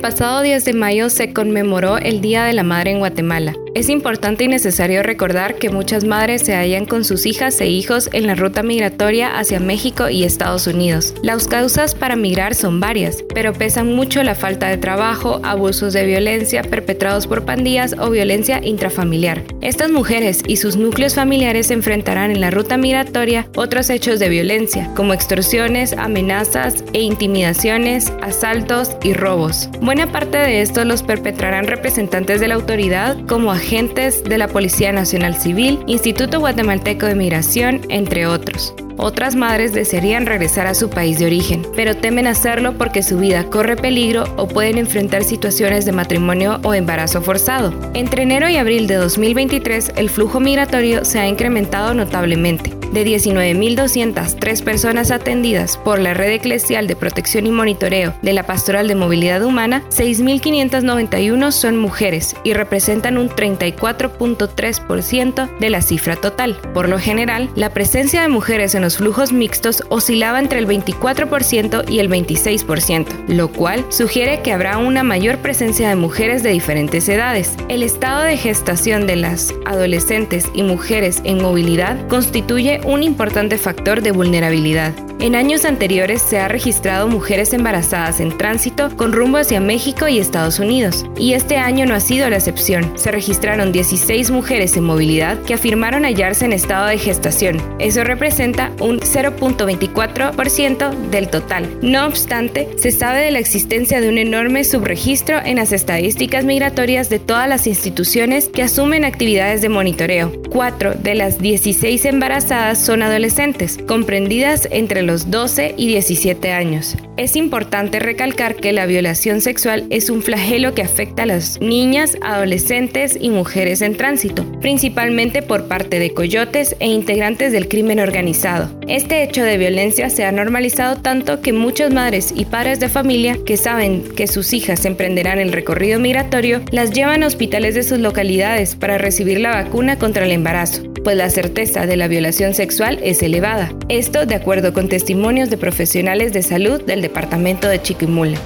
pasado 10 de mayo se conmemoró el Día de la Madre en Guatemala. Es importante y necesario recordar que muchas madres se hallan con sus hijas e hijos en la ruta migratoria hacia México y Estados Unidos. Las causas para migrar son varias, pero pesan mucho la falta de trabajo, abusos de violencia perpetrados por pandillas o violencia intrafamiliar. Estas mujeres y sus núcleos familiares enfrentarán en la ruta migratoria otros hechos de violencia, como extorsiones, amenazas e intimidaciones, asaltos y robos. Buena parte de esto los perpetrarán representantes de la autoridad como agentes de la Policía Nacional Civil, Instituto Guatemalteco de Migración, entre otros. Otras madres desearían regresar a su país de origen, pero temen hacerlo porque su vida corre peligro o pueden enfrentar situaciones de matrimonio o embarazo forzado. Entre enero y abril de 2023, el flujo migratorio se ha incrementado notablemente de 19.203 personas atendidas por la Red Eclesial de Protección y Monitoreo de la Pastoral de Movilidad Humana, 6.591 son mujeres y representan un 34.3% de la cifra total. Por lo general, la presencia de mujeres en los flujos mixtos oscilaba entre el 24% y el 26%, lo cual sugiere que habrá una mayor presencia de mujeres de diferentes edades. El estado de gestación de las adolescentes y mujeres en movilidad un importante factor de vulnerabilidad. En años anteriores se ha registrado mujeres embarazadas en tránsito con rumbo hacia México y Estados Unidos, y este año no ha sido la excepción. Se registraron 16 mujeres en movilidad que afirmaron hallarse en estado de gestación. Eso representa un 0.24% del total. No obstante, se sabe de la existencia de un enorme subregistro en las estadísticas migratorias de todas las instituciones que asumen actividades de monitoreo. Cuatro de las 16 embarazadas son adolescentes, comprendidas entre los 12 y 17 años. Es importante recalcar que la violación sexual es un flagelo que afecta a las niñas, adolescentes y mujeres en tránsito, principalmente por parte de coyotes e integrantes del crimen organizado. Este hecho de violencia se ha normalizado tanto que muchas madres y padres de familia que saben que sus hijas emprenderán el recorrido migratorio las llevan a hospitales de sus localidades para recibir la vacuna contra el embarazo, pues la certeza de la violación sexual es elevada. Esto de acuerdo con testimonios de profesionales de salud del departamento de Chiquimula.